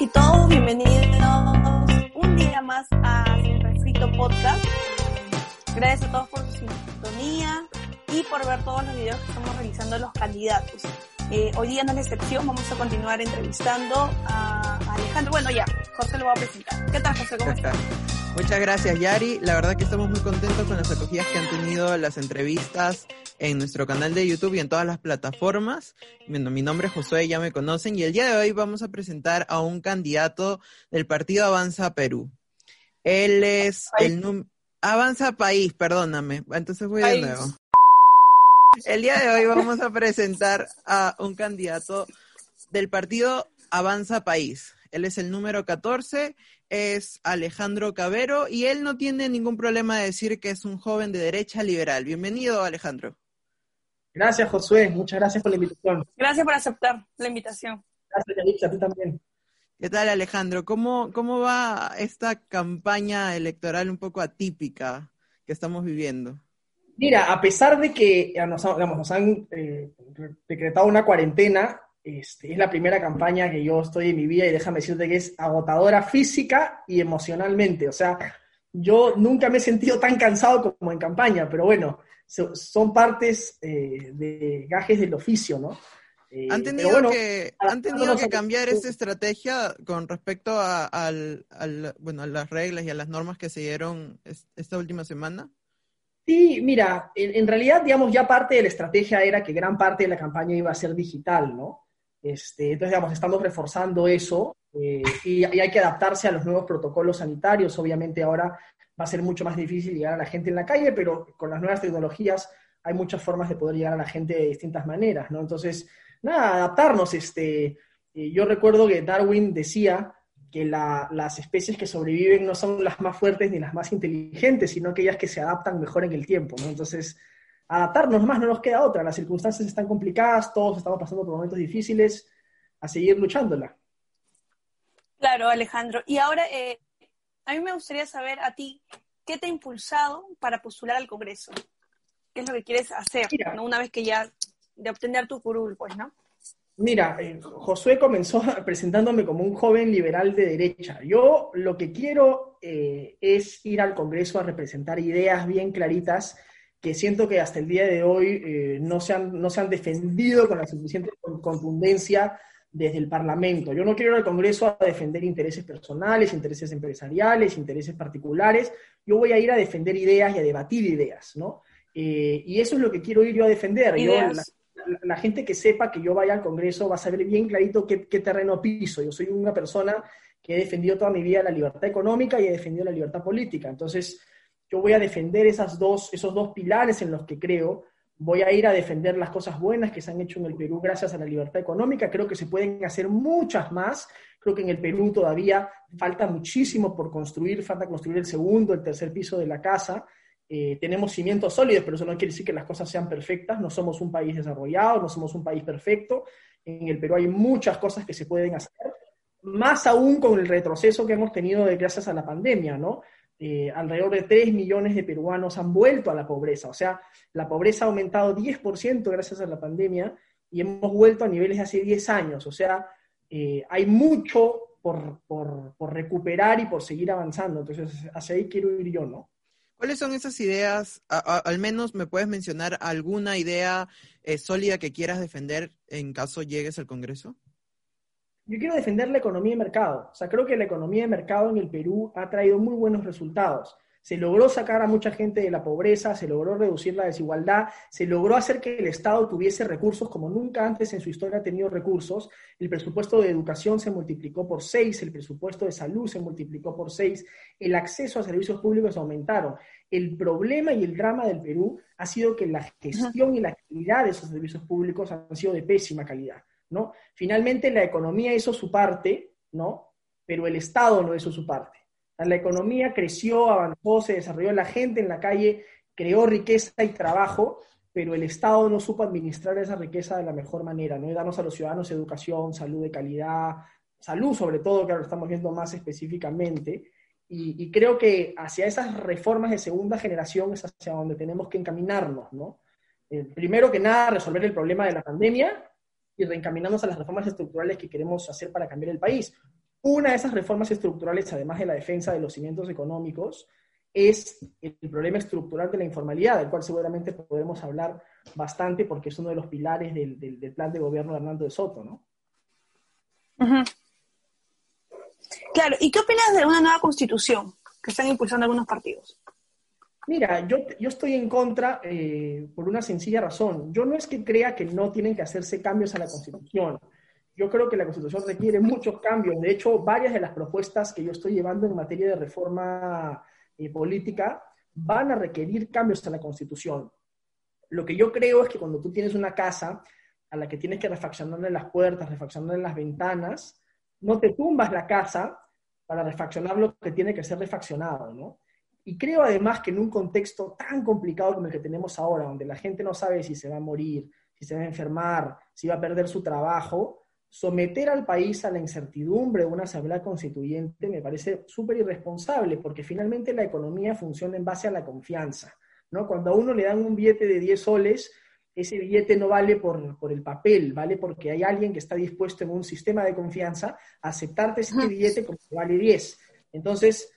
Y todos, bienvenidos un día más a Sin Podcast. Gracias a todos por su sintonía y por ver todos los videos que estamos realizando los candidatos. Eh, hoy día no es la excepción, vamos a continuar entrevistando a Alejandro. Bueno, ya, José lo va a presentar. ¿Qué tal, José? ¿Cómo estás? Muchas gracias, Yari. La verdad que estamos muy contentos con las acogidas que han tenido las entrevistas en nuestro canal de YouTube y en todas las plataformas. Bueno, mi nombre es Josué, ya me conocen, y el día de hoy vamos a presentar a un candidato del partido Avanza Perú. Él es el num Avanza País, perdóname. Entonces voy de País. nuevo. El día de hoy vamos a presentar a un candidato del partido Avanza País. Él es el número 14, es Alejandro Cabero y él no tiene ningún problema de decir que es un joven de derecha liberal. Bienvenido, Alejandro. Gracias, Josué. Muchas gracias por la invitación. Gracias por aceptar la invitación. Gracias, Yalitza, a ti también. ¿Qué tal, Alejandro? ¿Cómo, ¿Cómo va esta campaña electoral un poco atípica que estamos viviendo? Mira, a pesar de que eh, nos, ha- digamos, nos han eh, decretado una cuarentena, este, es la primera campaña que yo estoy en mi vida y déjame decirte que es agotadora física y emocionalmente. O sea, yo nunca me he sentido tan cansado como en campaña, pero bueno, so- son partes eh, de gajes del oficio, ¿no? Eh, ¿Han tenido, bueno, que, ¿han tenido que a- cambiar esta estrategia con respecto a, al- al- bueno, a las reglas y a las normas que se dieron es- esta última semana? Sí, mira, en, realidad, digamos, ya parte de la estrategia era que gran parte de la campaña iba a ser digital, ¿no? Este, entonces, digamos, estamos reforzando eso eh, y, y hay que adaptarse a los nuevos protocolos sanitarios. Obviamente ahora va a ser mucho más difícil llegar a la gente en la calle, pero con las nuevas tecnologías hay muchas formas de poder llegar a la gente de distintas maneras, ¿no? Entonces, nada, adaptarnos. Este, eh, yo recuerdo que Darwin decía que la- las especies que sobreviven no son las más fuertes ni las más inteligentes, sino aquellas que se adaptan mejor en el tiempo, ¿no? Entonces, adaptarnos más, no nos queda otra. Las circunstancias están complicadas, todos estamos pasando por momentos difíciles, a seguir luchándola. Claro, Alejandro. Y ahora, eh, a mí me gustaría saber a ti, ¿qué te ha impulsado para postular al Congreso? ¿Qué es lo que quieres hacer, Mira. ¿no? una vez que ya, de obtener tu curul, pues, ¿no? Mira, eh, Josué comenzó presentándome como un joven liberal de derecha. Yo lo que quiero eh, es ir al Congreso a representar ideas bien claritas que siento que hasta el día de hoy eh, no, se han, no se han defendido con la suficiente con- contundencia desde el Parlamento. Yo no quiero ir al Congreso a defender intereses personales, intereses empresariales, intereses particulares. Yo voy a ir a defender ideas y a debatir ideas, ¿no? Eh, y eso es lo que quiero ir yo a defender. Yo, la gente que sepa que yo vaya al Congreso va a saber bien clarito qué, terreno piso. Yo soy una persona que he defendido toda mi vida la libertad económica y he defendido la libertad política. Entonces, yo voy a defender esas dos, esos dos pilares en los que creo. Voy a ir a defender las cosas buenas que se han hecho en el Perú gracias a la libertad económica. Creo que se pueden hacer muchas más. Creo que en el Perú todavía falta muchísimo por construir. Falta construir el segundo, el tercer piso de la casa. Eh, tenemos cimientos sólidos, pero eso no quiere decir que las cosas sean perfectas. No somos un país desarrollado, no somos un país perfecto. En el Perú hay muchas cosas que se pueden hacer, más aún con el retroceso que hemos tenido gracias a la pandemia, ¿no? Eh, alrededor de 3 millones de peruanos han vuelto a la pobreza, o sea, la pobreza ha aumentado 10% gracias a la pandemia y hemos vuelto a niveles de hace 10 años, o sea, eh, hay mucho por, por recuperar y por seguir avanzando, entonces hacia ahí quiero ir yo, ¿no? ¿Cuáles son esas ideas? Al menos me puedes mencionar alguna idea eh, sólida que quieras defender en caso llegues al Congreso. Yo quiero defender la economía de mercado. O sea, creo que la economía de mercado en el Perú ha traído muy buenos resultados. Se logró sacar a mucha gente de la pobreza, se logró reducir la desigualdad, se logró hacer que el Estado tuviese recursos como nunca antes en su historia ha tenido recursos. El presupuesto de educación se multiplicó por seis, el presupuesto de salud se multiplicó por seis, el acceso a servicios públicos aumentaron. El problema y el drama del Perú ha sido que la gestión y la actividad de esos servicios públicos han sido de pésima calidad. ¿no? Finalmente la economía hizo su parte, ¿no? pero el Estado no hizo su parte. La economía creció, avanzó, se desarrolló, la gente en la calle creó riqueza y trabajo, pero el Estado no supo administrar esa riqueza de la mejor manera, ¿no? Y darnos a los ciudadanos educación, salud de calidad, salud sobre todo, que ahora lo estamos viendo más específicamente. Y, creo que hacia esas reformas de segunda generación es hacia donde tenemos que encaminarnos, ¿no? Eh, primero que nada, resolver el problema de la pandemia y reencaminarnos a las reformas estructurales que queremos hacer para cambiar el país. Una de esas reformas estructurales, además de la defensa de los cimientos económicos, es el problema estructural de la informalidad, del cual seguramente podremos hablar bastante porque es uno de los pilares del, plan de gobierno de Hernando de Soto, ¿no? Claro, ¿y qué opinas de una nueva constitución que están impulsando algunos partidos? Mira, yo, yo estoy en contra eh, por una sencilla razón. Yo no es que crea que no tienen que hacerse cambios a la constitución yo creo que la Constitución requiere muchos cambios. De hecho, varias de las propuestas que yo estoy llevando en materia de reforma eh, política van a requerir cambios a la Constitución. Lo que yo creo es que cuando tú tienes una casa a la que tienes que refaccionarle las puertas, refaccionarle las ventanas, no te tumbas la casa para refaccionar lo que tiene que ser refaccionado, ¿no? Y creo además que en un contexto tan complicado como el que tenemos ahora, donde la gente no sabe si se va a morir, si se va a enfermar, si va a perder su trabajo, someter al país a la incertidumbre de una asamblea constituyente me parece súper irresponsable, porque finalmente la economía funciona en base a la confianza. ¿no? Cuando a uno le dan un billete de 10 soles, ese billete no vale por, por, el papel, vale porque hay alguien que está dispuesto en un sistema de confianza a aceptarte ese billete como que vale 10. Entonces,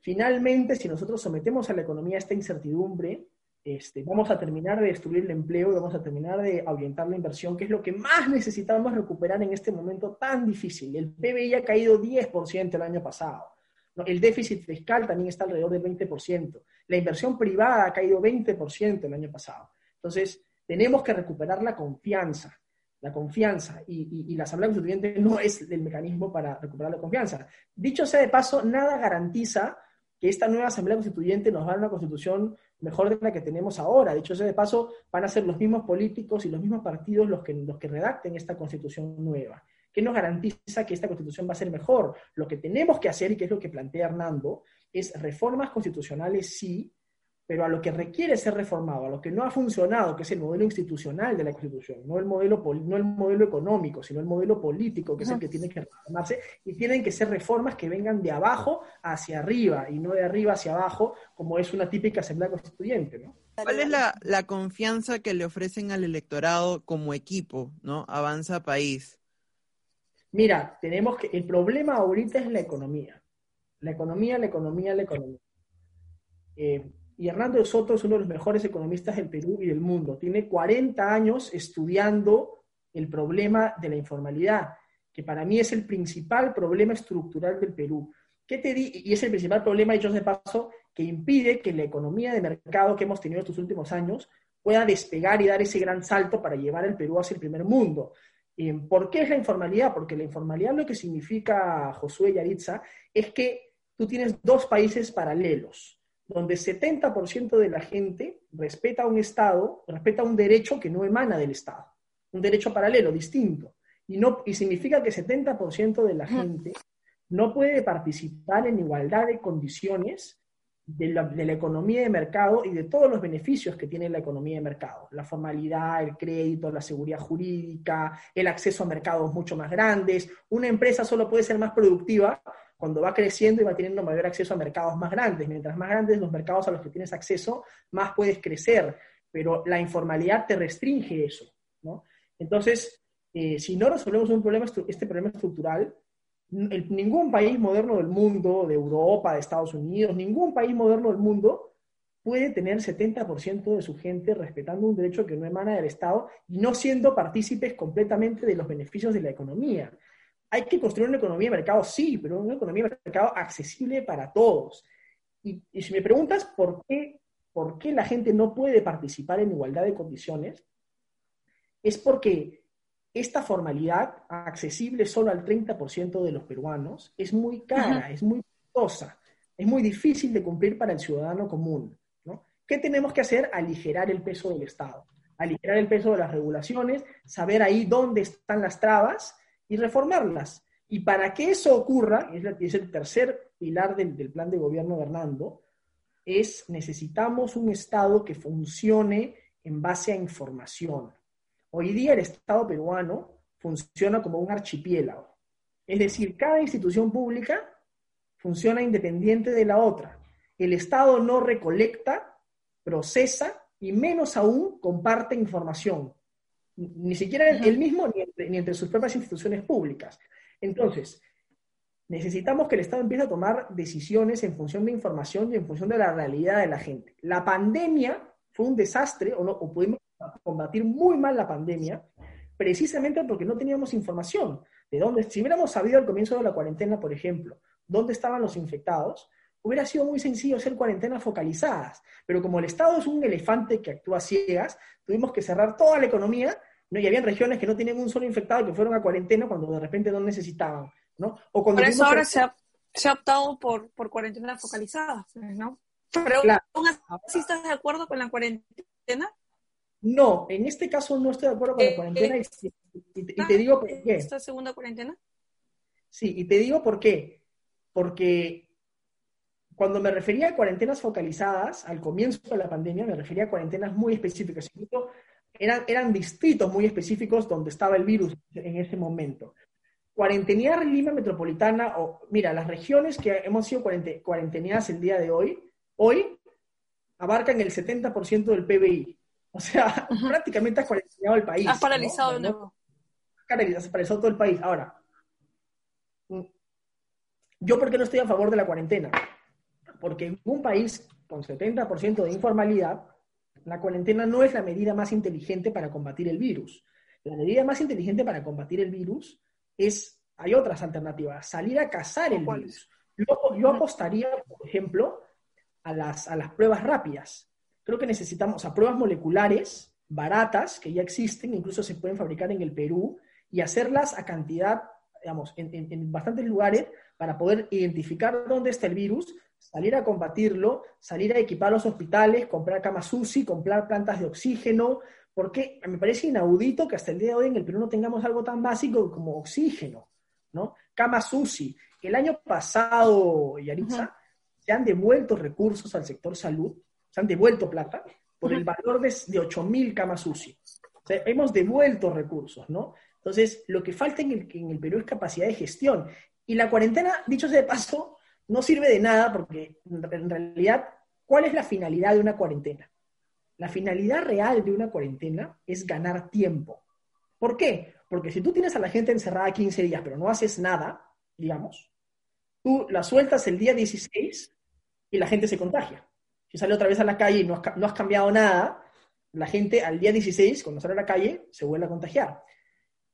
finalmente, si nosotros sometemos a la economía a esta incertidumbre, este, vamos a terminar de destruir el empleo y vamos a terminar de ahuyentar la inversión, que es lo que más necesitamos recuperar en este momento tan difícil. El PBI ha caído 10% el año pasado. El déficit fiscal también está alrededor del 20%. La inversión privada ha caído 20% el año pasado. Entonces, tenemos que recuperar la confianza. La confianza y, y la Asamblea Constituyente no es el mecanismo para recuperar la confianza. Dicho sea de paso, nada garantiza que esta nueva Asamblea Constituyente nos va a dar una constitución mejor de la que tenemos ahora. Dicho sea de paso, van a ser los mismos políticos y los mismos partidos los que, los que redacten esta constitución nueva. ¿Qué nos garantiza que esta constitución va a ser mejor? Lo que tenemos que hacer, y que es lo que plantea Hernando, es reformas constitucionales, sí, pero a lo que requiere ser reformado, a lo que no ha funcionado, que es el modelo institucional de la Constitución, no el modelo, no el modelo económico, sino el modelo político, que es el que tiene que reformarse, y tienen que ser reformas que vengan de abajo hacia arriba y no de arriba hacia abajo, como es una típica asamblea constituyente. ¿no? ¿Cuál es la, la confianza que le ofrecen al electorado como equipo, ¿no? Avanza País. Mira, tenemos que, el problema ahorita es la economía. La economía, la economía, la economía. Eh, y Hernando Soto es uno de los mejores economistas del Perú y del mundo. Tiene 40 años estudiando el problema de la informalidad, que para mí es el principal problema estructural del Perú. ¿Qué te di? Y es el principal problema, dicho de paso, que impide que la economía de mercado que hemos tenido estos últimos años pueda despegar y dar ese gran salto para llevar el Perú hacia el primer mundo. ¿Por qué es la informalidad? Porque la informalidad lo que significa, Josué Yaritza, es que tú tienes dos países paralelos donde 70% de la gente respeta un Estado, respeta un derecho que no emana del Estado, un derecho paralelo, distinto. Y, no, y significa que 70% de la gente no puede participar en igualdad de condiciones de la, de la, economía de mercado y de todos los beneficios que tiene la economía de mercado. La formalidad, el crédito, la seguridad jurídica, el acceso a mercados mucho más grandes. Una empresa solo puede ser más productiva cuando va creciendo y va teniendo mayor acceso a mercados más grandes. Mientras más grandes los mercados a los que tienes acceso, más puedes crecer, pero la informalidad te restringe eso. ¿no? Entonces, eh, si no resolvemos un problema, este problema estructural, ningún país moderno del mundo, de Europa, de Estados Unidos, ningún país moderno del mundo puede tener 70% de su gente respetando un derecho que no emana del Estado y no siendo partícipes completamente de los beneficios de la economía. Hay que construir una economía de mercado, sí, pero una economía de mercado accesible para todos. Y, y si me preguntas por qué, por qué la gente no puede participar en igualdad de condiciones, es porque esta formalidad, accesible solo al 30% de los peruanos, es muy cara, es muy costosa, es muy difícil de cumplir para el ciudadano común. ¿no? ¿Qué tenemos que hacer? Aligerar el peso del Estado, aligerar el peso de las regulaciones, saber ahí dónde están las trabas y reformarlas. Y para que eso ocurra, es, es el tercer pilar del, del plan de gobierno de Hernando, es necesitamos un Estado que funcione en base a información. Hoy día el Estado peruano funciona como un archipiélago. Es decir, cada institución pública funciona independiente de la otra. El Estado no recolecta, procesa y menos aún comparte información. Ni siquiera él mismo ni entre, ni entre sus propias instituciones públicas. Entonces, necesitamos que el Estado empiece a tomar decisiones en función de información y en función de la realidad de la gente. La pandemia fue un desastre, o, no, o pudimos combatir muy mal la pandemia, precisamente porque no teníamos información. De dónde, si hubiéramos sabido al comienzo de la cuarentena, por ejemplo, dónde estaban los infectados, hubiera sido muy sencillo hacer cuarentenas focalizadas. Pero como el Estado es un elefante que actúa ciegas, tuvimos que cerrar toda la economía, ¿no? y había regiones que no tenían un solo infectado y que fueron a cuarentena cuando de repente no necesitaban. ¿no? O cuando por eso ahora se, ha, se, ha, optado por, por cuarentenas focalizadas, ¿no? Pero claro. así estás de acuerdo con la cuarentena? No, en este caso no estoy de acuerdo con la eh, cuarentena y, y, y, te, y, te, digo por qué. ¿Esta segunda cuarentena? Sí, y te digo por qué. Porque cuando me refería a cuarentenas focalizadas, al comienzo de la pandemia, me refería a cuarentenas muy específicas. Incluso eran, eran distritos muy específicos donde estaba el virus en ese momento. Cuarentenear Lima Metropolitana, o mira, las regiones que hemos sido cuarenteneadas el día de hoy, hoy abarcan el 70% del PBI. O sea, uh -huh. prácticamente has cuarenteneado el país. Has paralizado de nuevo. Has paralizado todo el país. Ahora, ¿yo por qué no estoy a favor de la cuarentena? Porque en un país con 70% de informalidad, la cuarentena no es la medida más inteligente para combatir el virus. La medida más inteligente para combatir el virus es, hay otras alternativas, salir a cazar el virus. Yo, yo apostaría, por ejemplo, a las, a las pruebas rápidas creo que necesitamos a pruebas moleculares baratas que ya existen, incluso se pueden fabricar en el Perú, y hacerlas a cantidad, digamos, en, en, en bastantes lugares para poder identificar dónde está el virus, salir a combatirlo, salir a equipar los hospitales, comprar camas UCI, comprar plantas de oxígeno, porque me parece inaudito que hasta el día de hoy en el Perú no tengamos algo tan básico como oxígeno, ¿no? Camas UCI. El año pasado, Yaritza, uh -huh. se han devuelto recursos al sector salud se han devuelto plata por el valor de, de 8.000 camas UCI. O sea, hemos devuelto recursos, ¿no? Entonces, lo que falta en el, en el Perú es capacidad de gestión. Y la cuarentena, dicho sea de paso, no sirve de nada porque en realidad, ¿cuál es la finalidad de una cuarentena? La finalidad real de una cuarentena es ganar tiempo. ¿Por qué? Porque si tú tienes a la gente encerrada 15 días, pero no haces nada, digamos, tú la sueltas el día 16 y la gente se contagia si sale otra vez a la calle y no has, no has cambiado nada, la gente al día 16, cuando sale a la calle, se vuelve a contagiar.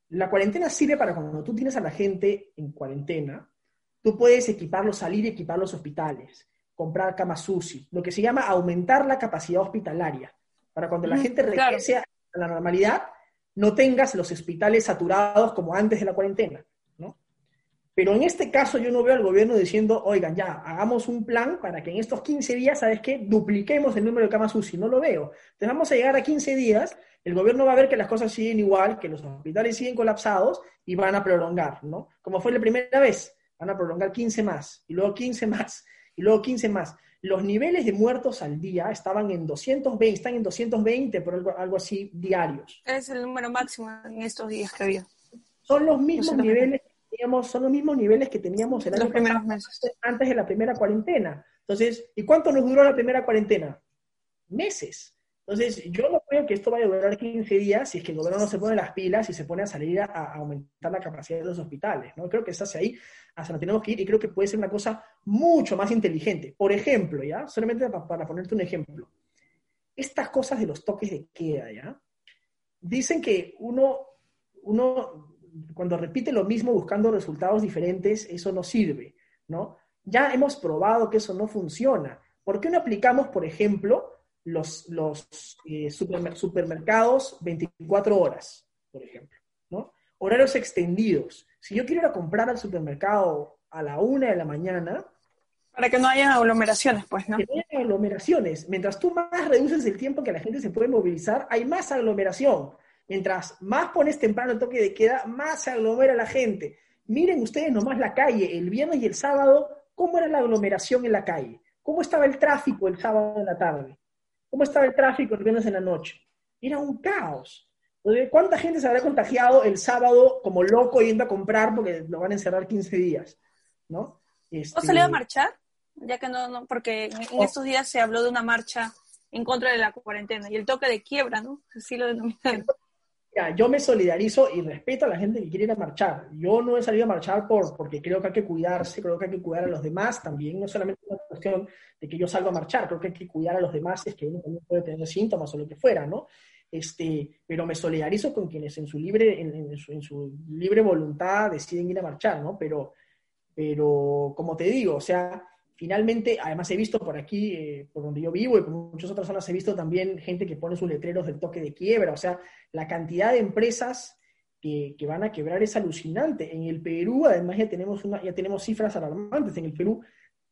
La cuarentena sirve para cuando tú tienes a la gente en cuarentena, tú puedes equiparlos, salir y equipar los hospitales, comprar camas UCI, lo que se llama aumentar la capacidad hospitalaria, para cuando la gente regrese claro. a la normalidad, no tengas los hospitales saturados como antes de la cuarentena. Pero en este caso yo no veo al gobierno diciendo, oigan, ya, hagamos un plan para que en estos 15 días, ¿sabes qué? Dupliquemos el número de camas UCI. No lo veo. Entonces vamos a llegar a 15 días, el gobierno va a ver que las cosas siguen igual, que los hospitales siguen colapsados y van a prolongar, ¿no? Como fue la primera vez, van a prolongar 15 más, y luego 15 más, y luego 15 más. Los niveles de muertos al día estaban en 220, están en 220, por algo, algo así, diarios. Es el número máximo en estos días que había. Son los mismos niveles teníamos, son los mismos niveles que teníamos el año pasado, antes de la primera cuarentena. Entonces, ¿y cuánto nos duró la primera cuarentena? Meses. Entonces, yo no que esto vaya a durar 15 días si es que el gobierno no se pone las pilas y se pone a salir a, a aumentar la capacidad de los hospitales. ¿no? Creo que es hacia ahí, hasta donde tenemos que ir y creo que puede ser una cosa mucho más inteligente. Por ejemplo, ¿ya? Solamente para, para ponerte un ejemplo. Estas cosas de los toques de queda, ¿ya? Dicen que uno, uno cuando repite lo mismo buscando resultados diferentes, eso no sirve, ¿no? Ya hemos probado que eso no funciona. ¿Por qué no aplicamos, por ejemplo, los, los eh, supermercados 24 horas, por ejemplo? ¿no? Horarios extendidos. Si yo quiero ir a comprar al supermercado a la una de la mañana, para que no haya aglomeraciones, pues, ¿no? Que no haya aglomeraciones. Mientras tú más reduces el tiempo que la gente se puede movilizar, hay más aglomeración. Mientras más pones temprano el toque de queda, más se aglomera la gente. Miren ustedes nomás la calle, el viernes y el sábado, cómo era la aglomeración en la calle. ¿Cómo estaba el tráfico el sábado en la tarde? ¿Cómo estaba el tráfico el viernes en la noche? Era un caos. ¿Cuánta gente se habrá contagiado el sábado como loco yendo a comprar porque lo van a encerrar 15 días? ¿No? Este... ¿O salió a marchar? ya que no, no porque en, estos días se habló de una marcha en contra de la cuarentena y el toque de quiebra, ¿no? Así lo denominan. Ya, yo me solidarizo y respeto a la gente que quiere ir a marchar. Yo no he salido a marchar por, porque creo que hay que cuidarse, creo que hay que cuidar a los demás también. No solamente una cuestión de que yo salga a marchar, creo que hay que cuidar a los demás, es que uno también puede tener síntomas o lo que fuera, ¿no? Este, pero me solidarizo con quienes en su libre, en, su, en su, libre voluntad deciden ir a marchar, ¿no? Pero, pero como te digo, o sea, finalmente, además he visto por aquí, eh, por donde yo vivo y por muchas otras zonas, he visto también gente que pone sus letreros del toque de quiebra. O sea, la cantidad de empresas que, van a quebrar es alucinante. En el Perú, además, ya tenemos, una, ya tenemos cifras alarmantes. En el Perú,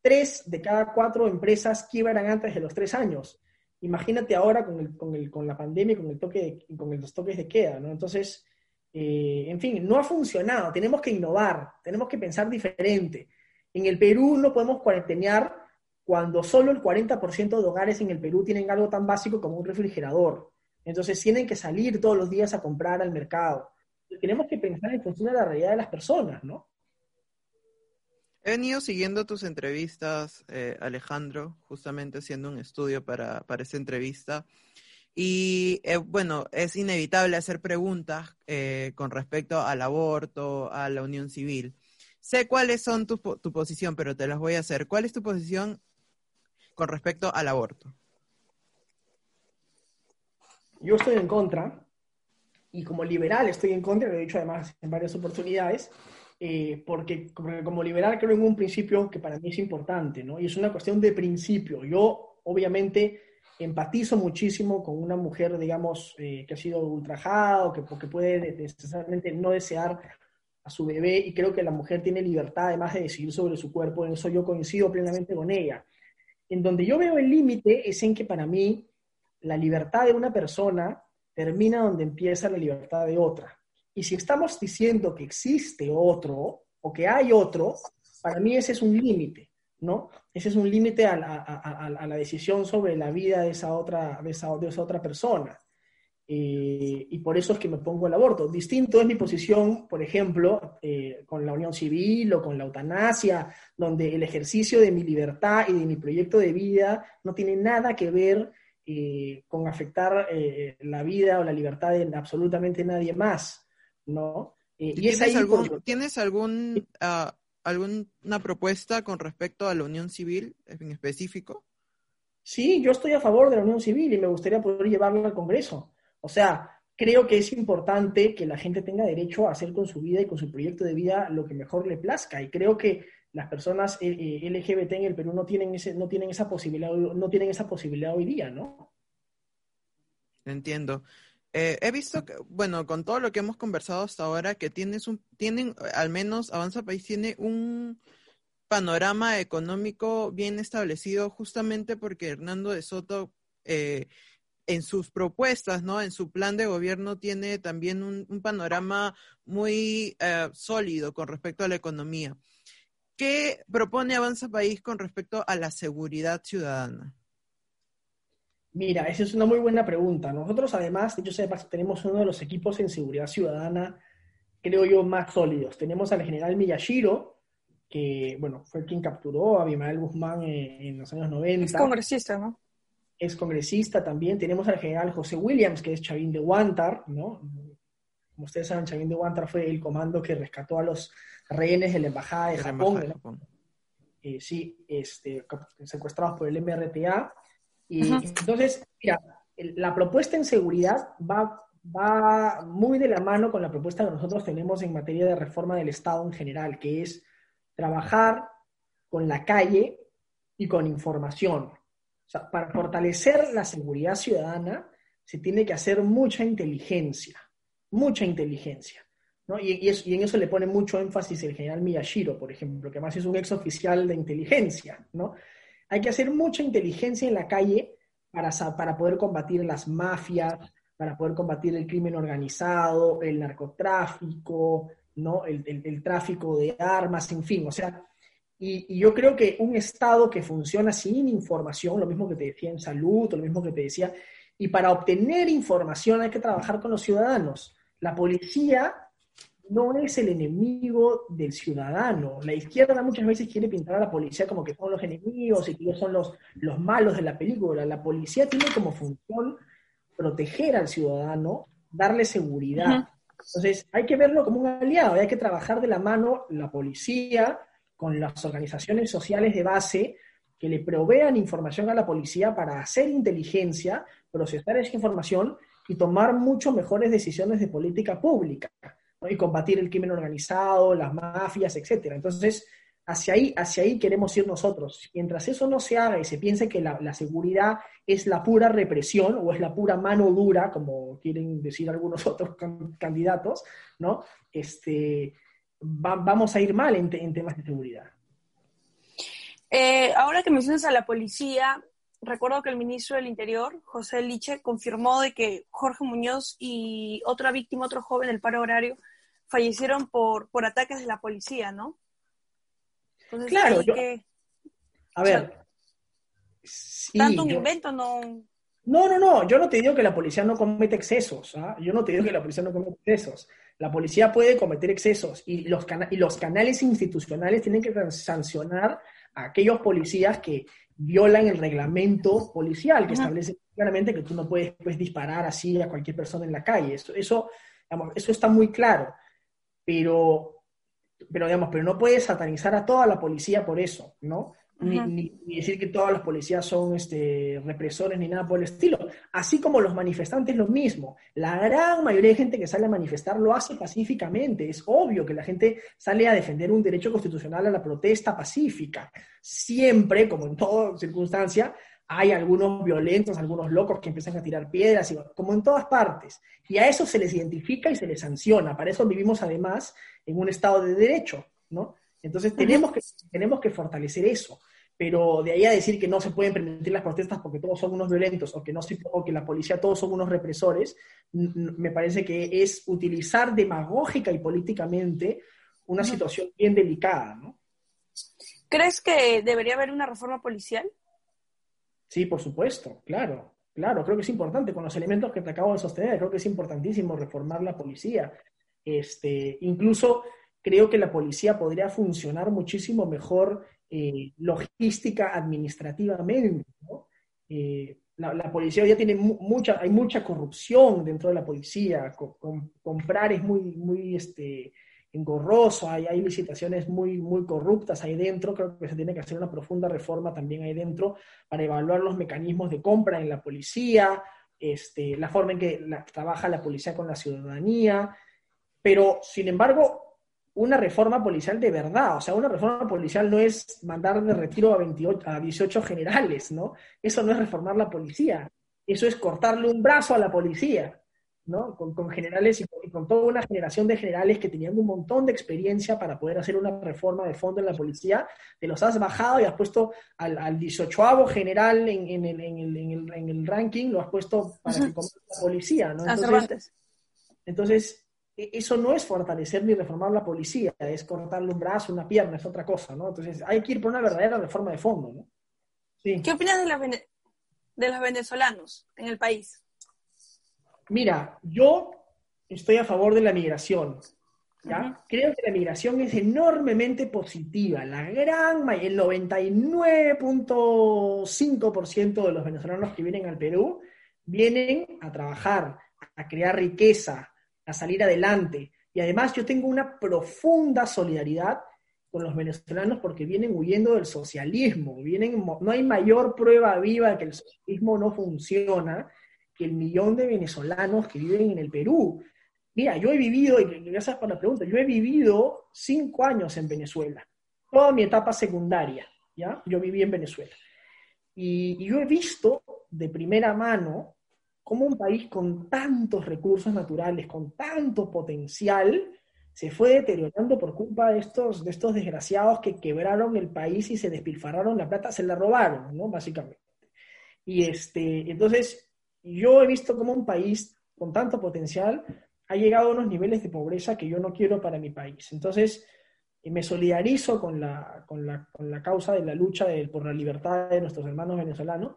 tres de cada cuatro empresas quiebran antes de los tres años. Imagínate ahora con, el, con, el, con la pandemia con, el toque con los toques de queda, ¿no? Entonces, eh, en fin, no ha funcionado. Tenemos que innovar, tenemos que pensar diferente. En el Perú no podemos cuarentenear cuando solo el 40% de hogares en el Perú tienen algo tan básico como un refrigerador. Entonces tienen que salir todos los días a comprar al mercado. Tenemos que pensar en función de la realidad de las personas, ¿no? He venido siguiendo tus entrevistas, eh, Alejandro, justamente haciendo un estudio para, para esa entrevista. Y eh, bueno, es inevitable hacer preguntas eh, con respecto al aborto, a la unión civil. Sé cuáles son tu, tu posición, pero te las voy a hacer. ¿Cuál es tu posición con respecto al aborto? Yo estoy en contra, y como liberal estoy en contra, lo he dicho además en varias oportunidades, eh, porque como, liberal creo en un principio que para mí es importante, ¿no? Y es una cuestión de principio. Yo, obviamente, empatizo muchísimo con una mujer, digamos, eh, que ha sido ultrajada o que, que puede necesariamente no desear a su bebé y creo que la mujer tiene libertad además de decidir sobre su cuerpo, en eso yo coincido plenamente con ella. En donde yo veo el límite es en que para mí la libertad de una persona termina donde empieza la libertad de otra. Y si estamos diciendo que existe otro o que hay otro, para mí ese es un límite, ¿no? Ese es un límite a, la decisión sobre la vida de esa otra, de esa, de esa otra persona. Eh, y por eso es que me pongo el aborto. Distinto es mi posición, por ejemplo, eh, con la unión civil o con la eutanasia, donde el ejercicio de mi libertad y de mi proyecto de vida no tiene nada que ver eh, con afectar la vida o la libertad de absolutamente nadie más, ¿no? y ¿Tienes, algún, ¿tienes algún, ah, alguna propuesta con respecto a la unión civil en específico? Sí, yo estoy a favor de la unión civil y me gustaría poder llevarla al Congreso. O sea, creo que es importante que la gente tenga derecho a hacer con su vida y con su proyecto de vida lo que mejor le plazca. Y creo que las personas eh, eh, LGBT en el Perú no tienen, ese, no tienen esa posibilidad, no tienen esa posibilidad hoy día, ¿no? Entiendo. Eh, he visto que, bueno, con todo lo que hemos conversado hasta ahora, que tienes un, tienen, al menos Avanza País tiene un panorama económico bien establecido, justamente porque Hernando de Soto eh, en sus propuestas, ¿no? En su plan de gobierno tiene también un, panorama muy eh, sólido con respecto a la economía. ¿Qué propone Avanza País con respecto a la seguridad ciudadana? Mira, esa es una muy buena pregunta. Nosotros, además, dicho sea tenemos uno de los equipos en seguridad ciudadana, creo yo, más sólidos. Tenemos al general Miyashiro, que, bueno, fue quien capturó a Abimael Guzmán en, en los años 90. Es congresista, ¿no? Es congresista también. Tenemos al general José Williams, que es Chavín de Huántar, ¿no? Como ustedes saben, Chavín de Huántar fue el comando que rescató a los rehenes de la Embajada de Japón. Eh, sí, este, secuestrados por el MRTA. Y entonces, mira, la propuesta en seguridad va, va muy de la mano con la propuesta que nosotros tenemos en materia de reforma del Estado en general, que es trabajar con la calle y con información. Para fortalecer la seguridad ciudadana se tiene que hacer mucha inteligencia, mucha inteligencia. ¿no? Y, en eso le pone mucho énfasis el general Miyashiro, por ejemplo, que además es un ex oficial de inteligencia. ¿no? Hay que hacer mucha inteligencia en la calle para, para poder combatir las mafias, para poder combatir el crimen organizado, el narcotráfico, ¿no? el, el tráfico de armas, en fin. O sea, y, yo creo que un Estado que funciona sin información, lo mismo que te decía en salud, o lo mismo que te decía, y para obtener información hay que trabajar con los ciudadanos. La policía no es el enemigo del ciudadano. La izquierda muchas veces quiere pintar a la policía como que son los enemigos y que ellos son los, los malos de la película. La policía tiene como función proteger al ciudadano, darle seguridad. Entonces, hay que verlo como un aliado, hay que trabajar de la mano la policía con las organizaciones sociales de base que le provean información a la policía para hacer inteligencia, procesar esa información y tomar mucho mejores decisiones de política pública y combatir el crimen organizado, las mafias, etc. Entonces, hacia ahí, hacia ahí queremos ir nosotros. Mientras eso no se haga y se piense que la, seguridad es la pura represión o es la pura mano dura, como quieren decir algunos otros candidatos, ¿no? Este, vamos a ir mal en, temas de seguridad. Eh, ahora que mencionas a la policía, recuerdo que el ministro del Interior, José Liche, confirmó de que Jorge Muñoz y otra víctima, otro joven del paro horario, fallecieron por, por ataques de la policía, ¿no? claro, a ver. tanto un invento no... No, no, no, yo no te digo que la policía no comete excesos, ¿ah? yo no te digo que la policía no comete excesos. La policía puede cometer excesos y los, y los canales institucionales tienen que sancionar a aquellos policías que violan el reglamento policial, que establece claramente que tú no puedes pues, disparar así a cualquier persona en la calle. Eso, eso, eso está muy claro. Pero, pero, digamos, pero no puedes satanizar a toda la policía por eso, ¿no? Ni, decir que todas las policías son este, represores ni nada por el estilo. Así como los manifestantes, lo mismo. La gran mayoría de gente que sale a manifestar lo hace pacíficamente. Es obvio que la gente sale a defender un derecho constitucional a la protesta pacífica. Siempre, como en toda circunstancia, hay algunos violentos, algunos locos que empiezan a tirar piedras, y, como en todas partes. Y a eso se les identifica y se les sanciona. Para eso vivimos además en un Estado de Derecho, ¿no? Entonces tenemos que, tenemos que fortalecer eso. Pero de ahí a decir que no se pueden permitir las protestas porque todos son unos violentos o que, no o que la policía todos son unos represores, me parece que es utilizar demagógica y políticamente una situación bien delicada. ¿no? ¿Crees que debería haber una reforma policial? Sí, por supuesto, claro. Claro, creo que es importante, con los elementos que te acabo de sostener, creo que es importantísimo reformar la policía. Este, incluso creo que la policía podría funcionar muchísimo mejor eh, logística administrativamente. Eh, la, policía ya tiene mucha, hay mucha corrupción dentro de la policía, comprar es muy, muy este, engorroso, hay, hay, licitaciones muy, muy corruptas ahí dentro, creo que se tiene que hacer una profunda reforma también ahí dentro para evaluar los mecanismos de compra en la policía, este, la forma en que trabaja la policía con la ciudadanía, pero sin embargo una reforma policial de verdad. O sea, una reforma policial no es mandar de retiro a, 28, a 18 generales, ¿no? Eso no es reformar la policía. Eso es cortarle un brazo a la policía, ¿no? Con, generales y con, toda una generación de generales que tenían un montón de experiencia para poder hacer una reforma de fondo en la policía. Te los has bajado y has puesto al, al 18 general en, el, ranking, lo has puesto para que comande la policía, ¿no? Entonces, entonces eso no es fortalecer ni reformar la policía, es cortarle un brazo, una pierna, es otra cosa, ¿no? Entonces hay que ir por una verdadera reforma de fondo, ¿no? ¿Qué opinas de, de los venezolanos en el país? Mira, yo estoy a favor de la migración. ¿ya? Creo que la migración es enormemente positiva. La gran el 99.5% de los venezolanos que vienen al Perú vienen a trabajar, a crear riqueza, a salir adelante. Y además yo tengo una profunda solidaridad con los venezolanos porque vienen huyendo del socialismo. Vienen, no hay mayor prueba viva que el socialismo no funciona que el millón de venezolanos que viven en el Perú. Mira, yo he vivido, y gracias por la pregunta, yo he vivido cinco años en Venezuela. toda mi etapa secundaria, ¿ya? Yo viví en Venezuela. Y, y yo he visto de primera mano cómo un país con tantos recursos naturales, con tanto potencial, se fue deteriorando por culpa de estos, de estos desgraciados que quebraron el país y se despilfarraron la plata, se la robaron, ¿no? Básicamente. Y este, entonces, yo he visto cómo un país con tanto potencial ha llegado a unos niveles de pobreza que yo no quiero para mi país. Entonces, me solidarizo con la, causa de la lucha por la libertad de nuestros hermanos venezolanos.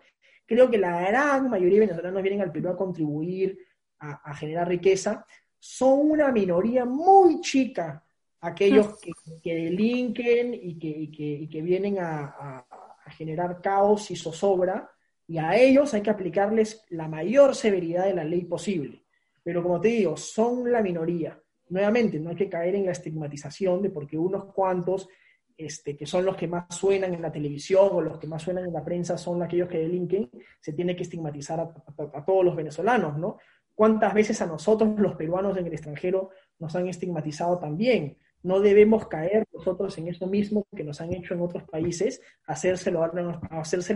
Creo que la gran mayoría de venezolanos vienen al Perú a contribuir, a, a generar riqueza. Son una minoría muy chica aquellos que, que delinquen y que, y que, y que vienen a, a, a generar caos y zozobra y a ellos hay que aplicarles la mayor severidad de la ley posible. Pero como te digo, son la minoría. Nuevamente, no hay que caer en la estigmatización de porque unos cuantos, este, que son los que más suenan en la televisión o los que más suenan en la prensa, son aquellos que delinquen, se tiene que estigmatizar a, todos los venezolanos, ¿no? ¿Cuántas veces a nosotros, los peruanos en el extranjero, nos han estigmatizado también? no debemos caer nosotros en eso mismo que nos han hecho en otros países, hacérselo ahora,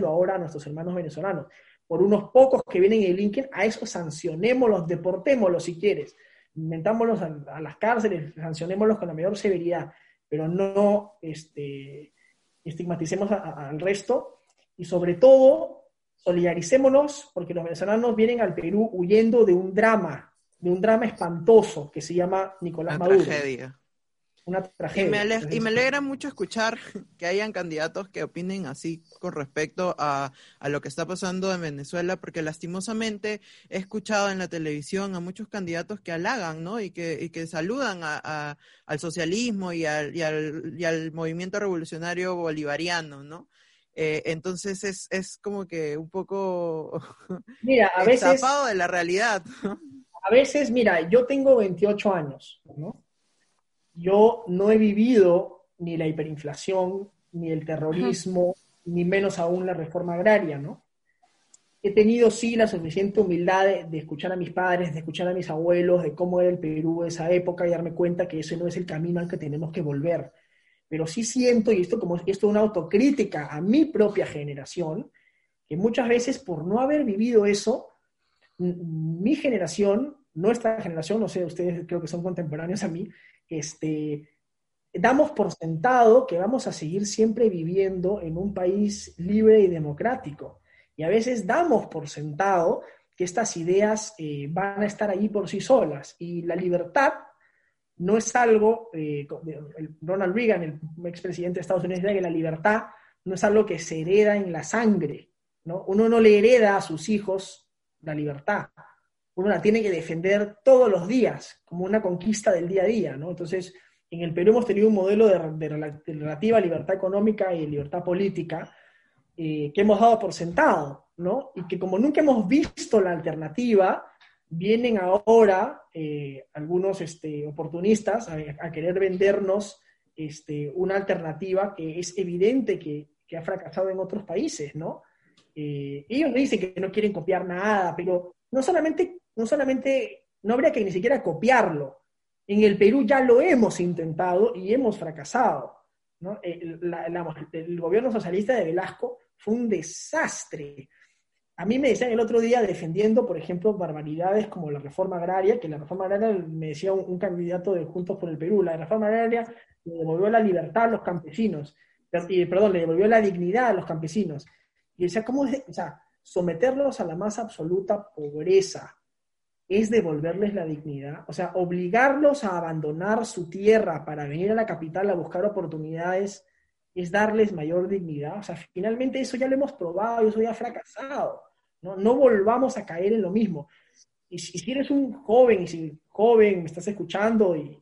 ahora a nuestros hermanos venezolanos. Por unos pocos que vienen y delinquen, a esos sancionémoslos, deportémoslos si quieres, inventámoslos a, las cárceles, sancionémoslos con la mayor severidad, pero no este, estigmaticemos al resto y sobre todo solidaricémonos porque los venezolanos vienen al Perú huyendo de un drama, de un drama espantoso que se llama Nicolás Una Maduro. Tragedia una tragedia. Y me, alegra, y me, alegra, mucho escuchar que hayan candidatos que opinen así con respecto a, a, lo que está pasando en Venezuela, porque lastimosamente he escuchado en la televisión a muchos candidatos que halagan, ¿no? Y que, y que saludan a, a, al socialismo y al, y, al, y al movimiento revolucionario bolivariano, ¿no? Eh, entonces es, es como que un poco mira, a veces, de la realidad. ¿no? A veces, mira, yo tengo 28 años, ¿no? Yo no he vivido ni la hiperinflación, ni el terrorismo, ni menos aún la reforma agraria, ¿no? He tenido sí la suficiente humildad de, de, escuchar a mis padres, de escuchar a mis abuelos, de cómo era el Perú de esa época y darme cuenta que ese no es el camino al que tenemos que volver. Pero sí siento, y esto como esto es una autocrítica a mi propia generación, que muchas veces por no haber vivido eso, mi generación, nuestra generación, no sé, ustedes creo que son contemporáneos a mí, este, damos por sentado que vamos a seguir siempre viviendo en un país libre y democrático. Y a veces damos por sentado que estas ideas eh, van a estar allí por sí solas. Y la libertad no es algo, eh, Ronald Reagan, el expresidente de Estados Unidos, dice que la libertad no es algo que se hereda en la sangre. ¿no? Uno no le hereda a sus hijos la libertad uno la tiene que defender todos los días, como una conquista del día a día, ¿no? Entonces, en el Perú hemos tenido un modelo de, de, de relativa libertad económica y libertad política eh, que hemos dado por sentado, ¿no? Y que como nunca hemos visto la alternativa, vienen ahora eh, algunos este, oportunistas a, a, querer vendernos este, una alternativa que es evidente que, que, ha fracasado en otros países, ¿no? Eh, ellos dicen que no quieren copiar nada, pero no solamente no solamente, no habría que ni siquiera copiarlo. En el Perú ya lo hemos intentado y hemos fracasado. ¿no? La, el, gobierno socialista de Velasco fue un desastre. A mí me decían el otro día defendiendo, por ejemplo, barbaridades como la reforma agraria, que la reforma agraria me decía un, candidato de Juntos por el Perú, la reforma agraria le devolvió la libertad a los campesinos, perdón, le devolvió la dignidad a los campesinos. Y decía, ¿cómo es? O sea, someterlos a la más absoluta pobreza, es devolverles la dignidad, o sea, obligarlos a abandonar su tierra para venir a la capital a buscar oportunidades, es darles mayor dignidad. O sea, finalmente eso ya lo hemos probado eso ya ha fracasado. No, no volvamos a caer en lo mismo. Y si, eres un joven, y si joven me estás escuchando y,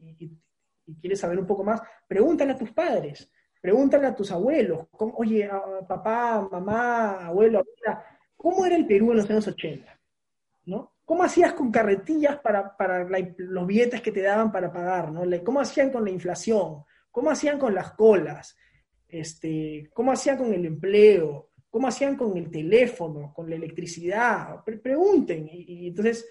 quieres saber un poco más, pregúntale a tus padres, pregúntale a tus abuelos, ¿cómo, oye, papá, mamá, abuelo, abuela, ¿cómo era el Perú en los años 80? ¿No? ¿Cómo hacías con carretillas para, para la, los billetes que te daban para pagar? ¿no? ¿Cómo hacían con la inflación? ¿Cómo hacían con las colas? Este, ¿Cómo hacían con el empleo? ¿Cómo hacían con el teléfono, con la electricidad? Pre pregunten. Y, y, entonces,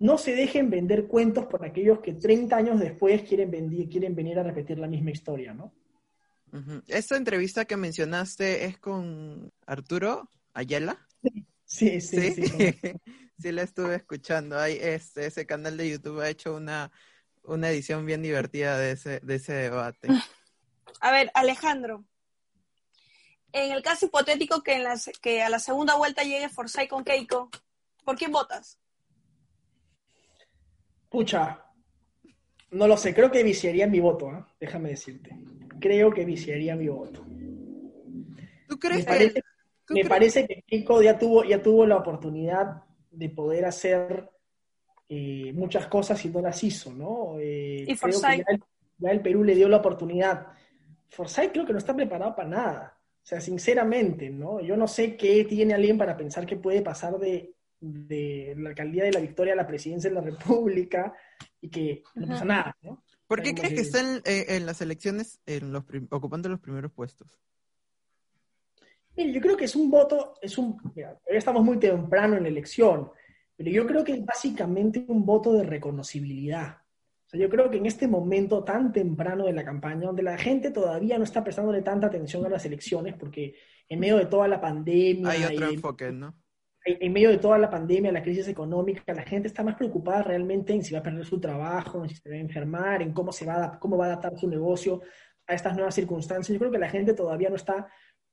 no se dejen vender cuentos por aquellos que 30 años después quieren, venir, quieren venir a repetir la misma historia, ¿no? Esta entrevista que mencionaste es con Arturo Ayala. Sí, sí, sí. Sí, sí la estuve escuchando. Ahí, este, ese canal de YouTube ha hecho una, una edición bien divertida de ese, de ese debate. A ver, Alejandro. En el caso hipotético que, en la, se- que a la segunda vuelta llegue Forsyth con Keiko, ¿por quién votas? Pucha, no lo sé, creo que viciaría mi voto, ¿ah? déjame decirte. Creo que viciaría mi voto. ¿Tú crees parece, que, me parece que Keiko ya tuvo, ya tuvo la oportunidad de poder hacer eh, muchas cosas y no las hizo, ¿no? Eh, ¿Y creo que Forsyth? ya el, ya el Perú le dio la oportunidad. Forsyth creo que no está preparado para nada. O sea, sinceramente, ¿no? Yo no sé qué tiene alguien para pensar que puede pasar de, de la alcaldía de la Victoria a la presidencia de la República y que no pasa nada, ¿no? ¿Por qué crees que que- están eh, en las elecciones en los prim- ocupando los primeros puestos? Yo creo que es un voto, es un, mira, estamos muy temprano en la elección, pero yo creo que es básicamente un voto de reconocibilidad. O sea, yo creo que en este momento tan temprano de la campaña, donde la gente todavía no está prestándole tanta atención a las elecciones, porque en medio de toda la pandemia, Hay otro y- enfoque, ¿no? en medio de toda la pandemia, la crisis económica, la gente está más preocupada realmente en si va a perder su trabajo, en si se va a enfermar, en cómo, se va a, cómo va a adaptar su negocio a estas nuevas circunstancias. Yo creo que la gente todavía no está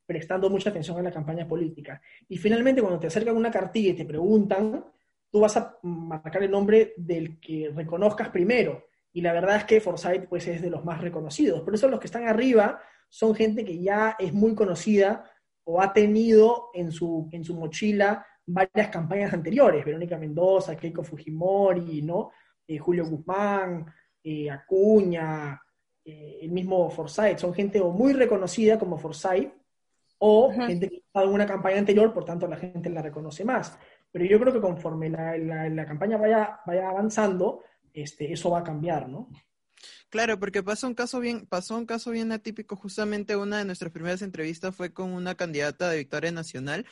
prestando mucha atención a la campaña política. Y finalmente, cuando te acercan una cartilla y te preguntan, tú vas a marcar el nombre del que reconozcas primero. Y la verdad es que Forsyth pues, es de los más reconocidos. Por eso los que están arriba son gente que ya es muy conocida o ha tenido en su, en su mochila varias campañas anteriores, Verónica Mendoza, Keiko Fujimori, ¿no? Eh, Julio Guzmán, eh, Acuña, eh, el mismo Forsyth, son gente o muy reconocida como Forsyth, o Ajá. gente que ha estado en una campaña anterior, por tanto la gente la reconoce más. Pero yo creo que conforme la, la- la campaña vaya, vaya avanzando, este, eso va a cambiar, ¿no? Claro, porque pasó un caso bien, pasó un caso bien atípico. Justamente una de nuestras primeras entrevistas fue con una candidata de Victoria Nacional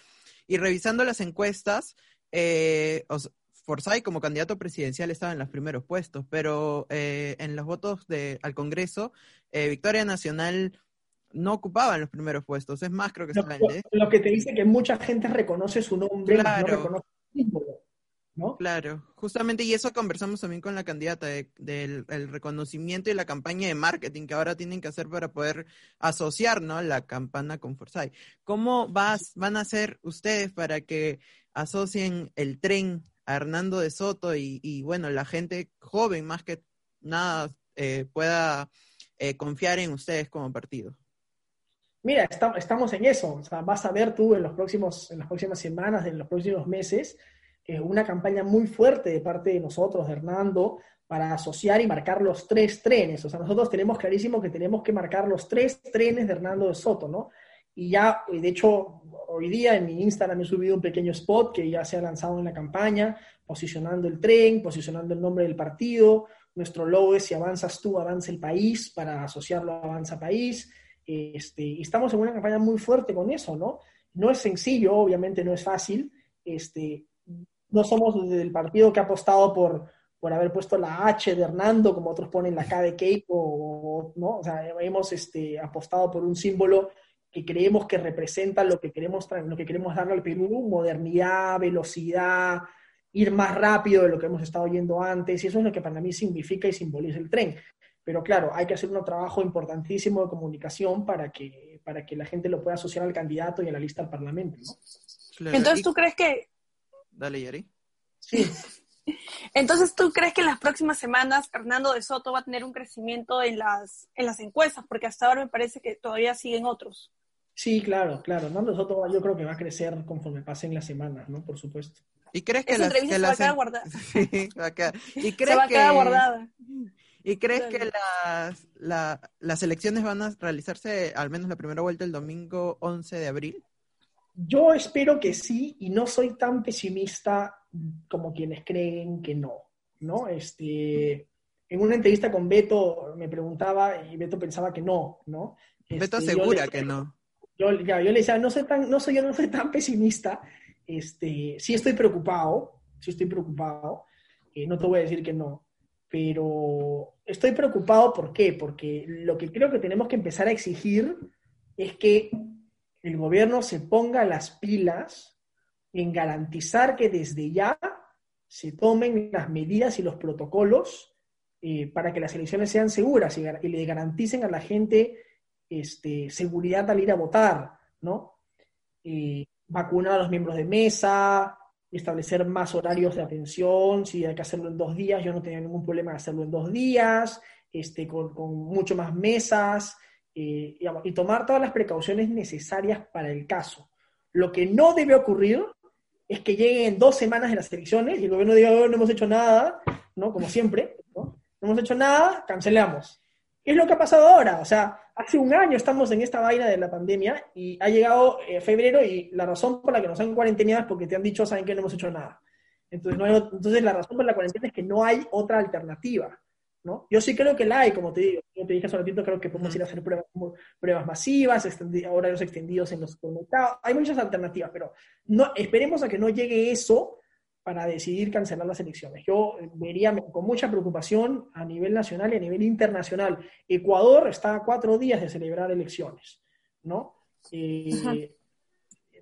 y revisando las encuestas, eh, o sea, Forsyth como candidato presidencial estaba en los primeros puestos, pero eh, en los votos de, al Congreso, eh, Victoria Nacional no ocupaba en los primeros puestos. Es más, creo que Lo, lo- que te dice que mucha gente reconoce su nombre, Claro. no reconoce su símbolo, ¿no? Claro, justamente, y eso conversamos también con la candidata de- del el reconocimiento y la campaña de marketing que ahora tienen que hacer para poder asociar, ¿no? La campana con Forsyth. ¿Cómo vas, van a hacer ustedes para que asocien el tren a Hernando de Soto y, y, bueno, la gente joven más que nada eh, pueda eh, confiar en ustedes como partido? Mira, esta- estamos en eso. O sea, vas a ver tú en, los próximos, en las próximas semanas, en los próximos meses, eh, una campaña muy fuerte de parte de nosotros, de Hernando, para asociar y marcar los tres trenes. O sea, nosotros tenemos clarísimo que tenemos que marcar los tres trenes de Hernando de Soto, ¿no? Y ya, eh, de hecho, hoy día en mi Instagram he subido un pequeño spot que ya se ha lanzado en la campaña, posicionando el tren, posicionando el nombre del partido. Nuestro logo es si avanzas tú, avanza el país, para asociarlo a Avanza País. Este, y estamos en una campaña muy fuerte con eso, ¿no? No es sencillo, obviamente no es fácil. Este, no somos del partido que ha apostado por, por haber puesto la H de Hernando, como otros ponen la K de Keiko, o- ¿no? O sea, hemos este, apostado por un símbolo que creemos que representa lo que queremos, lo que queremos darle al Perú, modernidad, velocidad, ir más rápido de lo que hemos estado yendo antes, y eso es lo que para mí significa y simboliza el tren. Pero claro, hay que hacer un trabajo importantísimo de comunicación para que, para que la gente lo pueda asociar al candidato y a la lista al Parlamento, ¿no? Claro, Entonces, ¿tú crees que Dale, Yari. Sí, Entonces, ¿tú crees que en las próximas semanas Hernando de Soto va a tener un crecimiento en las, en las encuestas? Porque hasta ahora me parece que todavía siguen otros. sí, claro, claro. Hernando Soto yo creo que va a crecer conforme pasen las semanas, ¿no? Por supuesto. ¿Y crees que Esa las, entrevista que se va a quedar guardada. Sí, va a quedar. ¿Y Se crees va a quedar que- guardada. ¿Y crees que las, la- las elecciones van a realizarse, al menos la primera vuelta, el domingo 11 de abril? Yo espero que sí, y no soy tan pesimista como quienes creen que no, ¿no? Este, en una entrevista con Beto me preguntaba y Beto pensaba que no, ¿no? Beto Este, asegura le- que no. Yo, ya, yo le decía, no soy tan, no soy, yo no soy tan pesimista, este, sí estoy preocupado, sí estoy preocupado, eh, no te voy a decir que no, pero estoy preocupado, ¿por qué? Porque lo que creo que tenemos que empezar a exigir es que el gobierno se ponga las pilas en garantizar que desde ya se tomen las medidas y los protocolos eh, para que las elecciones sean seguras y, le garanticen a la gente este, seguridad al ir a votar, ¿no? Eh, vacunar a los miembros de mesa, establecer más horarios de atención, si hay que hacerlo en dos días, yo no tenía ningún problema de hacerlo en dos días, este, con, mucho más mesas, eh, y tomar todas las precauciones necesarias para el caso. Lo que no debe ocurrir es que lleguen dos semanas de las elecciones y el gobierno diga, oh, no hemos hecho nada, ¿no? Como siempre. No hemos hecho nada, cancelamos. ¿Qué es lo que ha pasado ahora? O sea, hace un año estamos en esta vaina de la pandemia y ha llegado eh, febrero y la razón por la que nos han cuarentenado es porque te han dicho, saben que no hemos hecho nada. Entonces, no entonces la razón por la cuarentena es que no hay otra alternativa. ¿no? Yo sí creo que la hay, como te digo, yo te dije hace un ratito, creo que podemos ir a hacer pruebas, pruebas masivas, horarios extendidos en los conectados, hay muchas alternativas, pero no, esperemos a que no llegue eso para decidir cancelar las elecciones. Yo vería con mucha preocupación a nivel nacional y a nivel internacional. Ecuador está a cuatro días de celebrar elecciones, ¿no? Eh,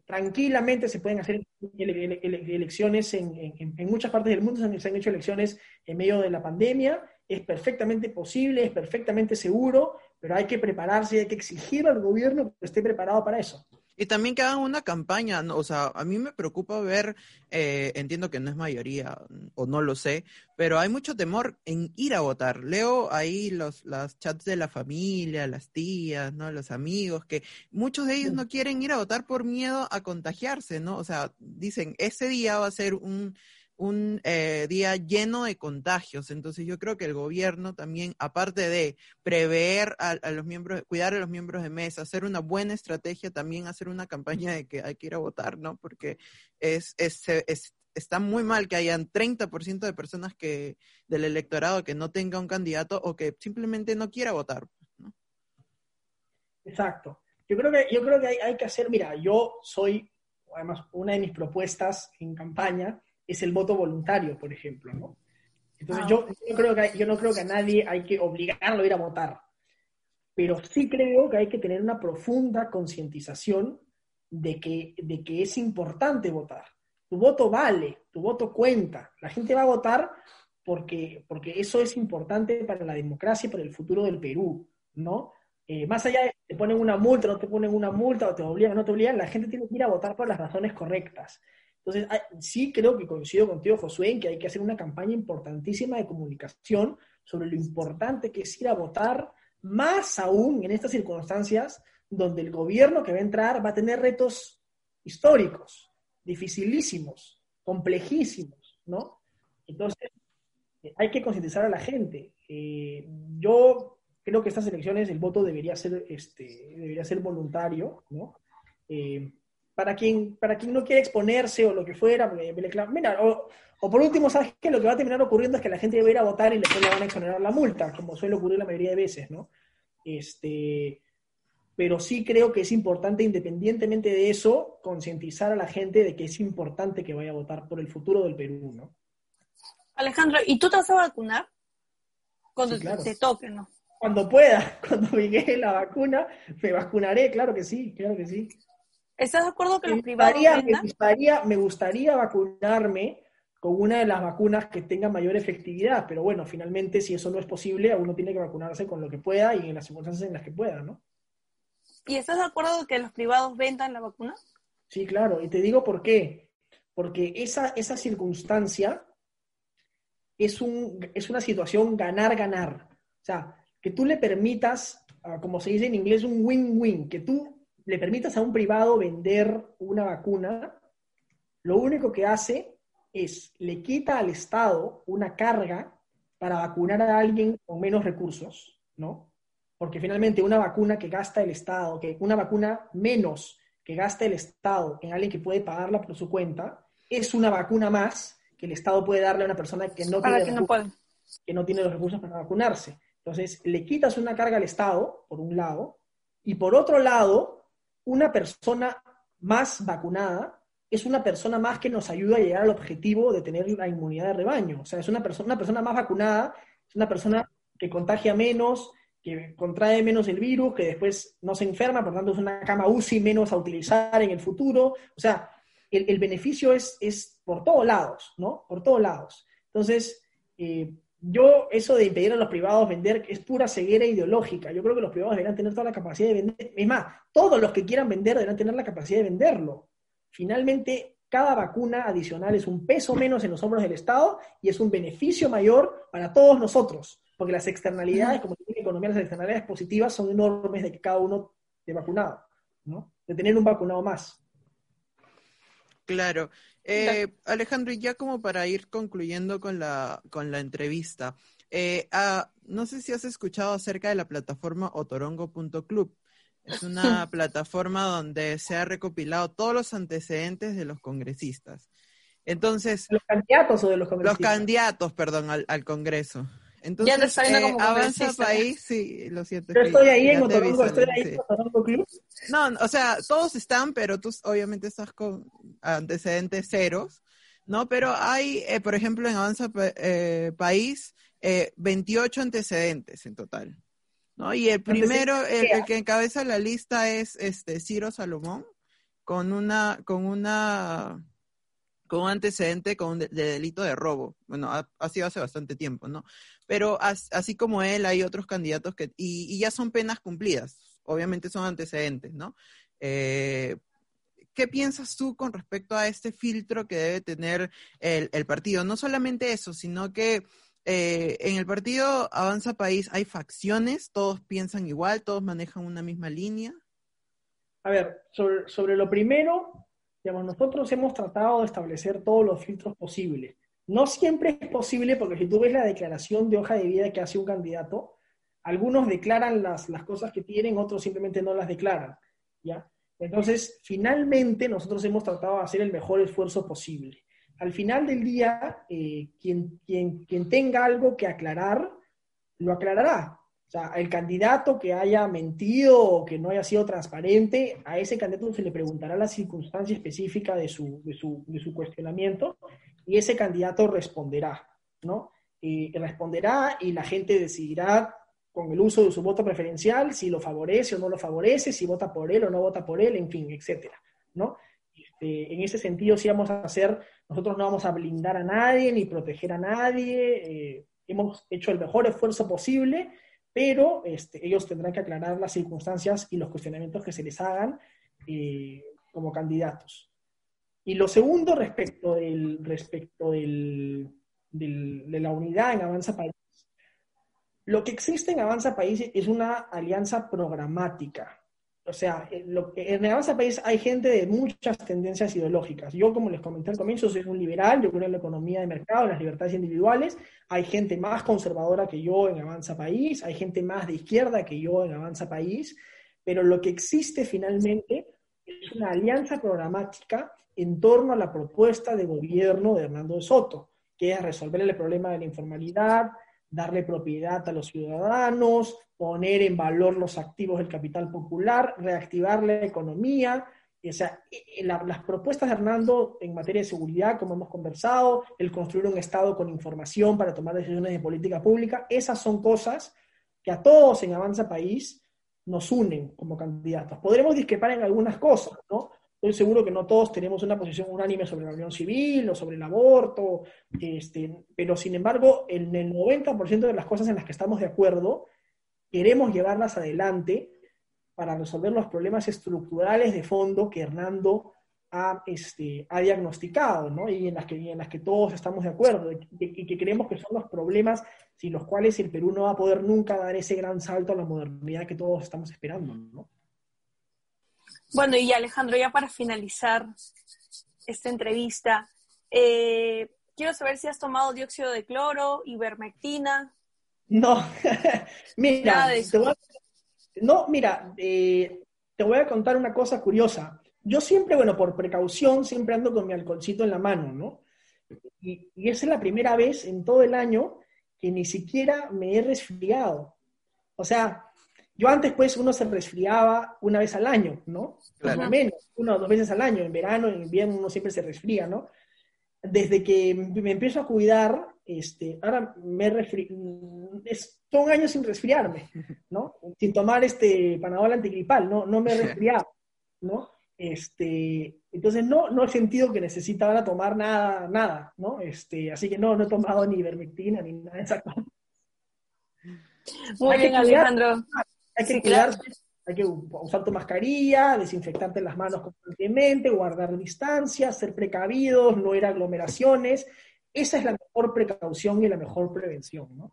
tranquilamente se pueden hacer elecciones en, muchas partes del mundo, se han, hecho elecciones en medio de la pandemia, es perfectamente posible, es perfectamente seguro, pero hay que prepararse, hay que exigir al gobierno que esté preparado para eso. Y también que hagan una campaña, o sea, a mí me preocupa ver, eh, entiendo que no es mayoría o no lo sé, pero hay mucho temor en ir a votar. Leo ahí los las chats de la familia, las tías, ¿no? Los amigos, que muchos de ellos no quieren ir a votar por miedo a contagiarse, ¿no? O sea, dicen, ese día va a ser un un eh, día lleno de contagios. Entonces yo creo que el gobierno también, aparte de prever a, los miembros, cuidar a los miembros de mesa, hacer una buena estrategia, también hacer una campaña de que hay que ir a votar, ¿no? Porque es, es, está muy mal que hayan 30% de personas que del electorado que no tenga un candidato o que simplemente no quiera votar. ¿no? Exacto. Yo creo que, yo creo que hay, hay que hacer, mira, yo soy, además, una de mis propuestas en campaña es el voto voluntario, por ejemplo, ¿no? Entonces ah, yo, creo que, yo no creo que a nadie hay que obligarlo a ir a votar, pero sí creo que hay que tener una profunda concientización de que, de que es importante votar. Tu voto vale, tu voto cuenta. La gente va a votar porque, porque eso es importante para la democracia y para el futuro del Perú, ¿no? Eh, más allá de que te ponen una multa, no te ponen una multa, o te obligan no te obligan, la gente tiene que ir a votar por las razones correctas. Entonces, sí creo que coincido contigo, Josué, en que hay que hacer una campaña importantísima de comunicación sobre lo importante que es ir a votar, más aún en estas circunstancias donde el gobierno que va a entrar va a tener retos históricos, dificilísimos, complejísimos, ¿no? Entonces, hay que concientizar a la gente. Eh, yo creo que estas elecciones el voto debería ser, este, debería ser voluntario, ¿no? Eh, para quien, para quien no quiere exponerse o lo que fuera, mira, o, por último, ¿sabes qué? Lo que va a terminar ocurriendo es que la gente va a ir a votar y después le van a exonerar la multa, como suele ocurrir la mayoría de veces, ¿no? Este, pero sí creo que es importante, independientemente de eso, concientizar a la gente de que es importante que vaya a votar por el futuro del Perú, ¿no? Alejandro, ¿y tú te vas a vacunar? Cuando te toque, ¿no? Cuando pueda, cuando llegue la vacuna, me vacunaré, claro que sí, claro que sí. ¿Estás de acuerdo que los privados me gustaría, me gustaría vacunarme con una de las vacunas que tenga mayor efectividad, pero bueno, finalmente si eso no es posible, uno tiene que vacunarse con lo que pueda y en las circunstancias en las que pueda, ¿no? ¿Y estás de acuerdo que los privados vendan la vacuna? Sí, claro, y te digo por qué. Porque esa, esa circunstancia es, un, es una situación ganar-ganar. O sea, que tú le permitas, ah, como se dice en inglés, un win-win, que tú le permitas a un privado vender una vacuna, lo único que hace es le quita al Estado una carga para vacunar a alguien con menos recursos, ¿no? Porque finalmente una vacuna que gasta el Estado, que una vacuna menos que gasta el Estado en alguien que puede pagarla por su cuenta, es una vacuna más que el Estado puede darle a una persona que no, tiene, que no, que no tiene los recursos para vacunarse. Entonces, le quitas una carga al Estado, por un lado, y por otro lado, una persona más vacunada es una persona más que nos ayuda a llegar al objetivo de tener la inmunidad de rebaño. O sea, es una persona, una persona más vacunada Es una persona que contagia menos, que contrae menos el virus, que después no se enferma, por tanto es una cama UCI menos a utilizar en el futuro. O sea, el, beneficio es, es por todos lados, ¿no? Por todos lados. Entonces, eh, yo, eso de impedir a los privados vender es pura ceguera ideológica. Yo creo que los privados deberían tener toda la capacidad de vender. Es más, todos los que quieran vender deberán tener la capacidad de venderlo. Finalmente, cada vacuna adicional es un peso menos en los hombros del Estado y es un beneficio mayor para todos nosotros, porque las externalidades, como tiene economía, las externalidades positivas son enormes de que cada uno de vacunado, ¿no? De tener un vacunado más. Claro. Eh, Alejandro, y ya como para ir concluyendo con la, con la entrevista, eh, ah, no sé si has escuchado acerca de la plataforma otorongo.club. Es una plataforma donde se ha recopilado todos los antecedentes de los congresistas. Entonces. ¿Los candidatos o de los congresistas? Los candidatos, perdón, al, Congreso. Entonces, eh, Avanza País, sí, lo siento. Yo estoy ahí en Otorongo, estoy ahí en Otorongo Club. No, o sea, todos están, pero tú obviamente estás con antecedentes ceros, ¿no? Pero hay, eh, por ejemplo, en Avanza eh, País, 28 antecedentes en total. ¿no? Y el primero, el, que encabeza la lista es este Ciro Salomón, con una, con una, con un antecedente con de, delito de robo. Bueno, ha, sido hace bastante tiempo, ¿no? Pero así como él, hay otros candidatos que, y, ya son penas cumplidas. Obviamente son antecedentes, ¿no? Eh, ¿Qué piensas tú con respecto a este filtro que debe tener el, partido? No solamente eso, sino que eh, en el partido Avanza País hay facciones, todos piensan igual, todos manejan una misma línea. A ver, sobre, lo primero, digamos, nosotros hemos tratado de establecer todos los filtros posibles. No siempre es posible porque si tú ves la declaración de hoja de vida que hace un candidato, algunos declaran las, las cosas que tienen, otros simplemente no las declaran, ¿ya? Entonces, finalmente nosotros hemos tratado de hacer el mejor esfuerzo posible al final del día, eh, quien, quien, quien tenga algo que aclarar, lo aclarará. O sea, el candidato que haya mentido o que no haya sido transparente, a ese candidato se le preguntará la circunstancia específica de su, de su, de su cuestionamiento y ese candidato responderá, ¿no? Y responderá y la gente decidirá con el uso de su voto preferencial si lo favorece o no lo favorece, si vota por él o no vota por él, en fin, etcétera, ¿no? Este, en ese sentido, sí vamos a hacer, nosotros no vamos a blindar a nadie ni proteger a nadie, eh, hemos hecho el mejor esfuerzo posible, pero este, ellos tendrán que aclarar las circunstancias y los cuestionamientos que se les hagan eh, como candidatos. Y lo segundo, respecto, del, respecto del, de la unidad en Avanza País, lo que existe en Avanza País es una alianza programática o sea, en el Avanza País hay gente de muchas tendencias ideológicas. Yo, como les comenté al comienzo, soy un liberal, yo creo en la economía de mercado, en las libertades individuales. Hay gente más conservadora que yo en Avanza País, hay gente más de izquierda que yo en Avanza País, pero lo que existe finalmente es una alianza programática en torno a la propuesta de gobierno de Hernando de Soto, que es resolver el problema de la informalidad, darle propiedad a los ciudadanos, poner en valor los activos del capital popular, reactivar la economía. O sea, las propuestas de Hernando en materia de seguridad, como hemos conversado, el construir un Estado con información para tomar decisiones de política pública, esas son cosas que a todos en Avanza País nos unen como candidatos. Podremos discrepar en algunas cosas, ¿no? Estoy seguro que no todos tenemos una posición unánime sobre la unión civil o sobre el aborto, este, pero sin embargo, en el 90% de las cosas en las que estamos de acuerdo, queremos llevarlas adelante para resolver los problemas estructurales de fondo que Hernando ha, este, ha diagnosticado, ¿no? Y en las que, en las que todos estamos de acuerdo, y que, creemos que son los problemas sin los cuales el Perú no va a poder nunca dar ese gran salto a la modernidad que todos estamos esperando, ¿no? Bueno, y Alejandro, ya para finalizar esta entrevista, eh, quiero saber si has tomado dióxido de cloro, ivermectina. No, mira, te voy a, no, mira, eh, te voy a contar una cosa curiosa. Yo siempre, bueno, por precaución, siempre ando con mi alcoholcito en la mano, ¿no? Y, y esa es la primera vez en todo el año que ni siquiera me he resfriado. O sea, yo antes, pues, uno se resfriaba una vez al año, ¿no? Claro. menos, una o dos veces al año. En verano, en invierno, uno siempre se resfría, ¿no? Desde que me empiezo a cuidar, este, ahora me resfri es todo un año sin resfriarme, ¿no? Sin tomar este panadol antigripal, no, no me he resfriado, ¿no? Este, entonces no, no he sentido que necesitaba tomar nada, nada, ¿no? Este, así que no, no he tomado ni ivermectina ni nada de esa cosa. Muy bien, Alejandro. Hay que cuidarse, hay que usar tu mascarilla, desinfectarte las manos constantemente, guardar distancia, ser precavidos, no ir a aglomeraciones. Esa es la mejor precaución y la mejor prevención, ¿no?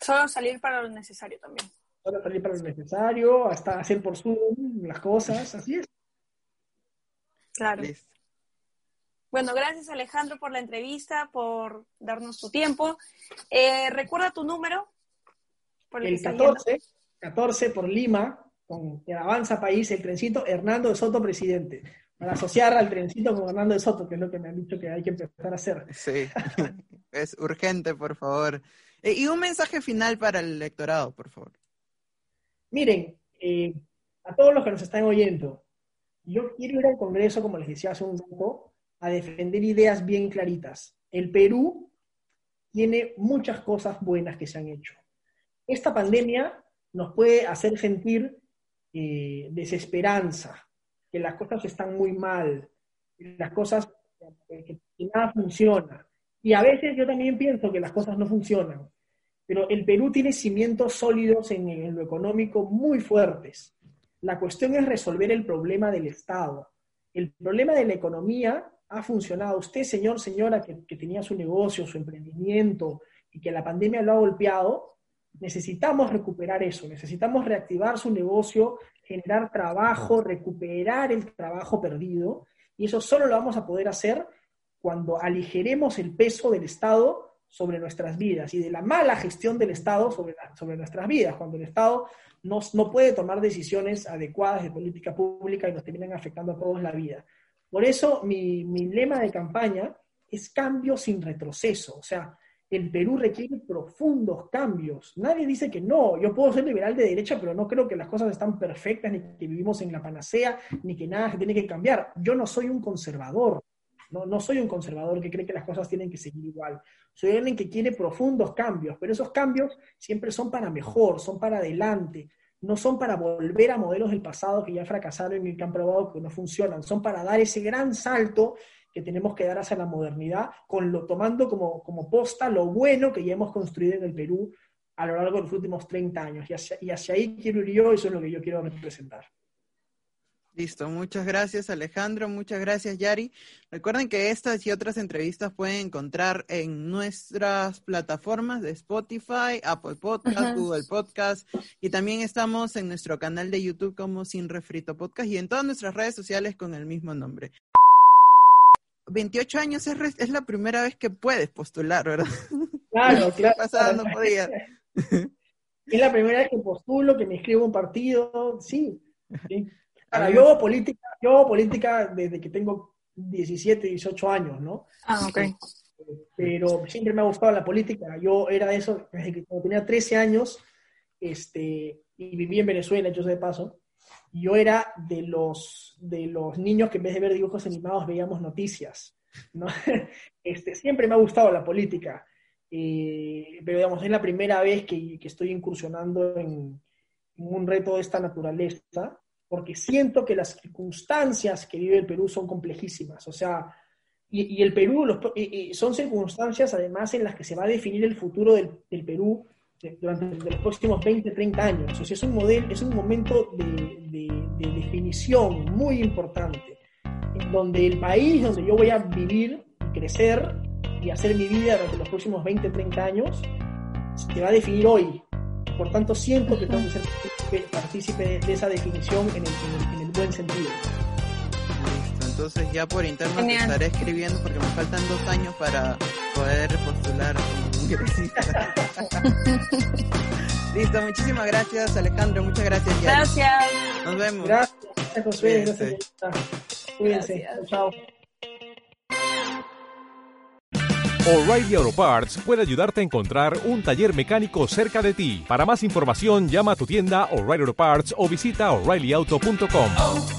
Solo salir para lo necesario también. Solo salir para lo necesario, hasta hacer por Zoom las cosas, así es. Claro. Bueno, gracias Alejandro por la entrevista, por darnos tu tiempo. Eh, recuerda tu número. el 14, 14 por Lima, con el Avanza País, el trencito Hernando de Soto, presidente. Para asociar al trencito con Hernando de Soto, que es lo que me han dicho que hay que empezar a hacer. Sí, es urgente, por favor. Eh, y un mensaje final para el electorado, por favor. Miren, eh, a todos los que nos están oyendo, yo quiero ir al Congreso, como les decía hace un rato, a defender ideas bien claritas. El Perú tiene muchas cosas buenas que se han hecho. Esta pandemia nos puede hacer sentir eh, desesperanza, que las cosas están muy mal, las cosas, que, nada funciona. Y a veces yo también pienso que las cosas no funcionan. Pero el Perú tiene cimientos sólidos en lo económico muy fuertes. La cuestión es resolver el problema del Estado. El problema de la economía ha funcionado. Usted, señor, señora, que, tenía su negocio, su emprendimiento y que la pandemia lo ha golpeado, necesitamos recuperar eso, necesitamos reactivar su negocio, generar trabajo, recuperar el trabajo perdido, y eso solo lo vamos a poder hacer cuando aligeremos el peso del Estado sobre nuestras vidas y de la mala gestión del Estado sobre, sobre nuestras vidas, cuando el Estado no, no, puede tomar decisiones adecuadas de política pública y nos terminan afectando a todos la vida. Por eso mi, mi lema de campaña es cambio sin retroceso, o sea, el Perú requiere profundos cambios. Nadie dice que no, yo puedo ser liberal de derecha, pero no creo que las cosas están perfectas, ni que vivimos en la panacea, ni que nada tiene que cambiar. Yo no soy un conservador, no, no soy un conservador que cree que las cosas tienen que seguir igual. Soy alguien que quiere profundos cambios, pero esos cambios siempre son para mejor, son para adelante, no son para volver a modelos del pasado que ya fracasaron y que han probado que no funcionan, son para dar ese gran salto que tenemos que dar hacia la modernidad, con lo, tomando como, como posta lo bueno que ya hemos construido en el Perú a lo largo de los últimos 30 años. Y hacia, y hacia ahí quiero ir yo, eso es lo que yo quiero representar. Listo, muchas gracias Alejandro, muchas gracias Yari. Recuerden que estas y otras entrevistas pueden encontrar en nuestras plataformas de Spotify, Apple Podcast, Google Podcast y también estamos en nuestro canal de YouTube como Sin Refrito Podcast y en todas nuestras redes sociales con el mismo nombre. 28 años es, es la primera vez que puedes postular, ¿verdad? Claro, claro. Pasada no podía. Es la primera vez que postulo, que me inscribo a un partido, sí. sí. Ahora, yo hago política, yo hago política desde que tengo 17, 18 años, ¿no? Ah, ok. Pero siempre me ha gustado la política. Yo era de eso, desde que tenía 13 años, este, y viví en Venezuela, yo sé de paso, yo era de los, de los niños que en vez de ver dibujos animados veíamos noticias, ¿no? Este, siempre me ha gustado la política, eh, pero digamos, es la primera vez que, que estoy incursionando en, un reto de esta naturaleza porque siento que las circunstancias que vive el Perú son complejísimas. O sea, y, el Perú son circunstancias además en las que se va a definir el futuro del, Perú durante los próximos 20, 30 años. O sea, es un, modelo, es un momento de, definición muy importante, en donde el país donde yo voy a vivir crecer y hacer mi vida durante los próximos 20, 30 años, se va a definir hoy. Por tanto, siento que tengo que partícipe de esa definición en el, buen sentido. Entonces ya por interno te estaré escribiendo porque me faltan dos años para poder postular Listo, muchísimas gracias Alejandro, muchas gracias. Gracias. Nos vemos. Gracias, José. Gracias. Cuídense. Chao. O'Reilly Auto Parts puede ayudarte a encontrar un taller mecánico cerca de ti. Para más información, llama a tu tienda O'Reilly Auto Parts o visita oreillyauto.com.